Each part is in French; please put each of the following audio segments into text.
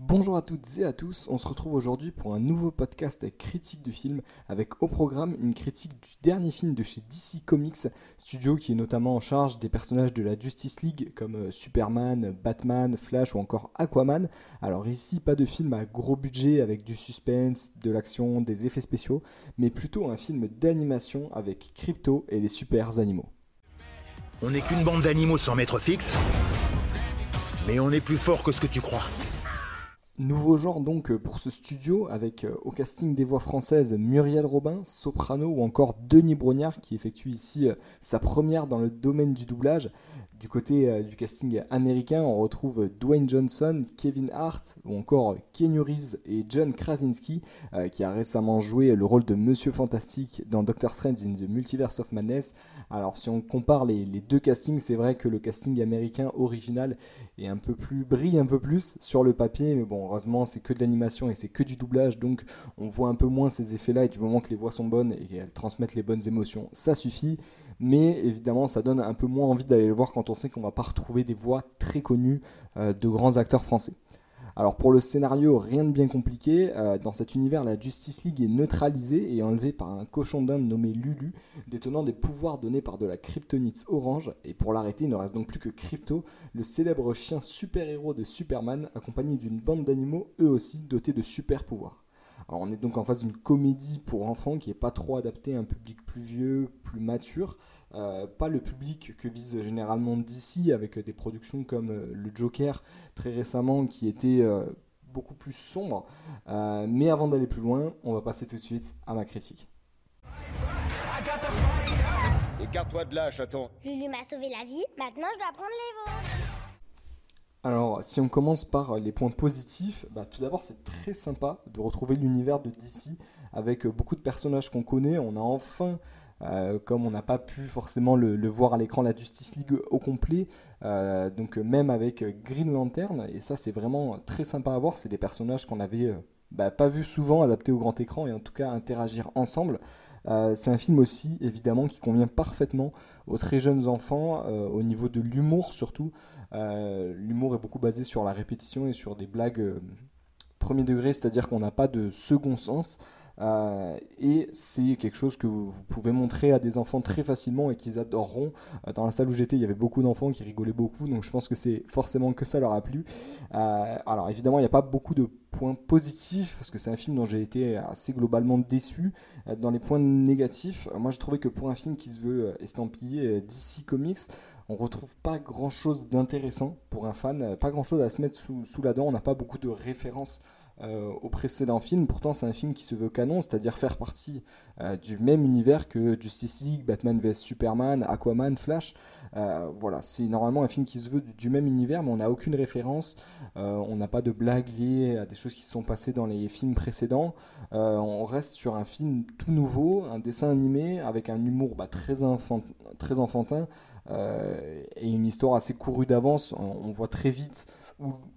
Bonjour à toutes et à tous, on se retrouve aujourd'hui pour un nouveau podcast critique de film avec au programme une critique du dernier film de chez DC Comics, studio qui est notamment en charge des personnages de la Justice League comme euh, Superman, Batman, Flash ou encore Aquaman. Alors ici pas de film à gros budget avec du suspense, de l'action, des effets spéciaux, mais plutôt un film d'animation avec Crypto et les super animaux. On n'est qu'une bande d'animaux sans maître fixe, mais on est plus fort que ce que tu crois. Nouveau genre donc euh, pour ce studio avec euh, au casting des voix françaises Muriel Robin, soprano ou encore Denis Brognard qui effectue ici euh, sa première dans le domaine du doublage. Du côté du casting américain, on retrouve Dwayne Johnson, Kevin Hart ou encore Keanu Reeves et John Krasinski qui a récemment joué le rôle de Monsieur Fantastique dans Doctor Strange in the Multiverse of Madness. Alors si on compare les, deux castings, c'est vrai que le casting américain original est un peu plus brille un peu plus sur le papier, mais bon heureusement c'est que de l'animation et c'est que du doublage, donc on voit un peu moins ces effets-là et du moment que les voix sont bonnes et qu'elles transmettent les bonnes émotions, ça suffit mais évidemment ça donne un peu moins envie d'aller le voir quand on sait qu'on va pas retrouver des voix très connues euh, de grands acteurs français. Alors pour le scénario, rien de bien compliqué. Euh, dans cet univers, la Justice League est neutralisée et enlevée par un cochon d'Inde nommé Lulu, détenant des pouvoirs donnés par de la kryptonite orange. Et pour l'arrêter, il ne reste donc plus que Crypto, le célèbre chien super-héros de Superman, accompagné d'une bande d'animaux eux aussi dotés de super pouvoirs. Alors on est donc en face d'une comédie pour enfants qui n'est pas trop adaptée à un public plus vieux, plus mature. Euh, pas le public que vise généralement DC avec des productions comme euh, le Joker très récemment qui était euh, beaucoup plus sombre. mais avant d'aller plus loin, on va passer tout de suite à ma critique. Écarte-toi de là, chaton. Lulu m'a sauvé la vie, maintenant je dois prendre les vôtres. Alors, si on commence par les points positifs, bah, tout d'abord, c'est très sympa de retrouver l'univers de DC avec beaucoup de personnages qu'on connaît. On a enfin, euh, comme on n'a pas pu forcément le, voir à l'écran, la Justice League au complet, euh, donc même avec Green Lantern, et ça, c'est vraiment très sympa à voir. C'est des personnages qu'on avait euh, bah, pas vus souvent adaptés au grand écran et en tout cas interagir ensemble. c'est un film aussi, évidemment, qui convient parfaitement aux très jeunes enfants, au niveau de l'humour surtout. L'humour est beaucoup basé sur la répétition et sur des blagues premier degré, c'est-à-dire qu'on n'a pas de second sens. Euh, et c'est quelque chose que vous, pouvez montrer à des enfants très facilement et qu'ils adoreront. dans la salle où j'étais, il y avait beaucoup d'enfants qui rigolaient beaucoup, donc je pense que c'est forcément que ça leur a plu. alors évidemment, il n'y a pas beaucoup de points positifs, parce que c'est un film dont j'ai été assez globalement déçu. dans les points négatifs, moi j'ai trouvé que pour un film qui se veut estampillé DC Comics, on retrouve pas grand chose d'intéressant pour un fan, euh, pas grand chose à se mettre sous, la dent, on n'a pas beaucoup de références euh, au précédent film. Pourtant, c'est un film qui se veut canon, c'est-à-dire faire partie euh, du même univers que Justice League, Batman vs Superman, Aquaman, Flash. voilà, c'est normalement un film qui se veut du, même univers, mais on n'a aucune référence. on n'a pas de blagues liées à des choses qui se sont passées dans les films précédents. on reste sur un film tout nouveau, un dessin animé avec un humour bah, très, enfantin. Euh, et une histoire assez courue d'avance. On, voit très vite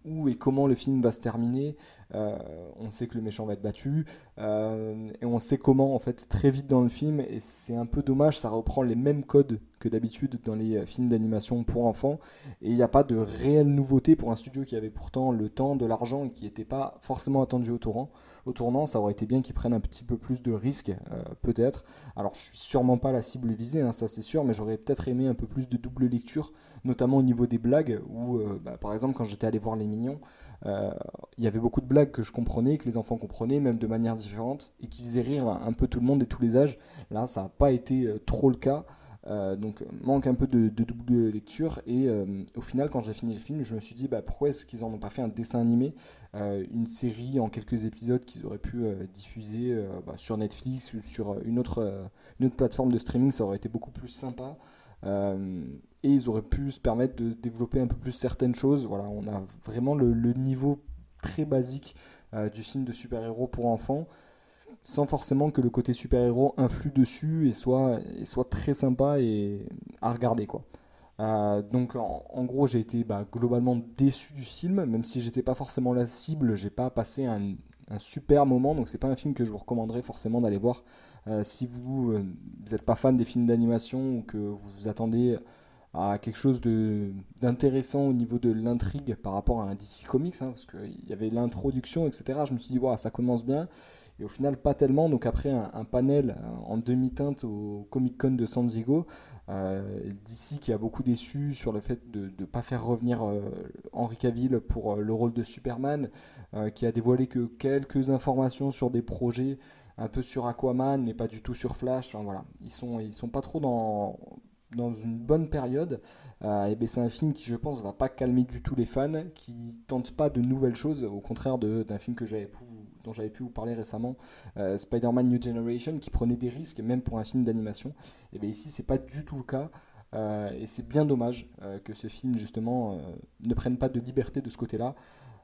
où, et comment le film va se terminer. Euh, on sait que le méchant va être battu euh, et on sait comment en fait très vite dans le film. Et c'est un peu dommage, ça reprend les mêmes codes que d'habitude dans les films d'animation pour enfants. Et il n'y a pas de réelle nouveauté pour un studio qui avait pourtant le temps, de l'argent et qui n'était pas forcément attendu au tournant. Au tournant, ça aurait été bien qu'ils prennent un petit peu plus de risques, peut-être. Alors je suis sûrement pas la cible visée, hein, ça c'est sûr, mais j'aurais peut-être aimé un peu plus de double lecture, notamment au niveau des blagues, où euh, bah, par exemple quand j'étais allé voir Les Mignons, euh, il y avait beaucoup de blagues que je comprenais, que les enfants comprenaient, même de manière différente, et qui faisaient rire un peu tout le monde et tous les âges. Là, ça n'a pas été euh, trop le cas. Donc manque un peu de, double lecture. Et au final quand j'ai fini le film je me suis dit bah, pourquoi est-ce qu'ils en ont pas fait un dessin animé une série en quelques épisodes qu'ils auraient pu diffuser bah, sur Netflix ou sur une autre, une autre plateforme de streaming? Ça aurait été beaucoup plus sympa. Euh, et ils auraient pu se permettre de développer un peu plus certaines choses. Voilà, on a vraiment le, niveau très basique euh, du film de super-héros pour enfants, sans forcément que le côté super-héros influe dessus et soit, soit très sympa et à regarder. quoi. Euh, donc en, gros j'ai été bah, globalement déçu du film, même si j'étais pas forcément la cible, j'ai pas passé un, un super moment, donc c'est pas un film que je vous recommanderais forcément d'aller voir euh, si vous n'êtes euh, pas fan des films d'animation ou que vous attendez à quelque chose d'intéressant au niveau de l'intrigue par rapport à un DC Comics, hein, parce qu'il y avait l'introduction, etc. Je me suis dit, wow, ça commence bien. Et au final, pas tellement. Donc après un, panel en demi-teinte au Comic Con de San Diego, euh, DC qui a beaucoup déçu sur le fait de ne pas faire revenir euh, Henry Cavill pour euh, le rôle de Superman, euh, qui a dévoilé que quelques informations sur des projets, un peu sur Aquaman, mais pas du tout sur Flash. Enfin, voilà, ils sont, ils sont pas trop dans dans une bonne période. et ben c'est un film qui, je pense, va pas calmer du tout les fans, qui tente pas de nouvelles choses, au contraire d'un film que j'avais dont j'avais pu vous parler récemment, euh, Spider-Man New Generation, qui prenait des risques même pour un film d'animation. Et bien ici, c'est pas du tout le cas. Euh, et c'est bien dommage euh, que ce film, justement, ne prenne pas de liberté de ce côté-là.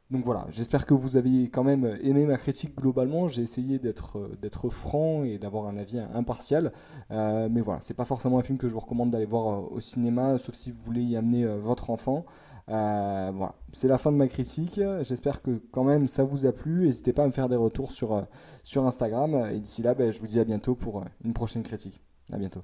Donc voilà, j'espère que vous avez quand même aimé ma critique globalement. J'ai essayé d'être d'être franc et d'avoir un avis impartial. mais voilà, c'est pas forcément un film que je vous recommande d'aller voir au cinéma, sauf si vous voulez y amener votre enfant. Euh, voilà, c'est la fin de ma critique. J'espère que quand même ça vous a plu. N'hésitez pas à me faire des retours sur, euh, Instagram. Et d'ici là, ben, je vous dis à bientôt pour euh, une prochaine critique. À bientôt.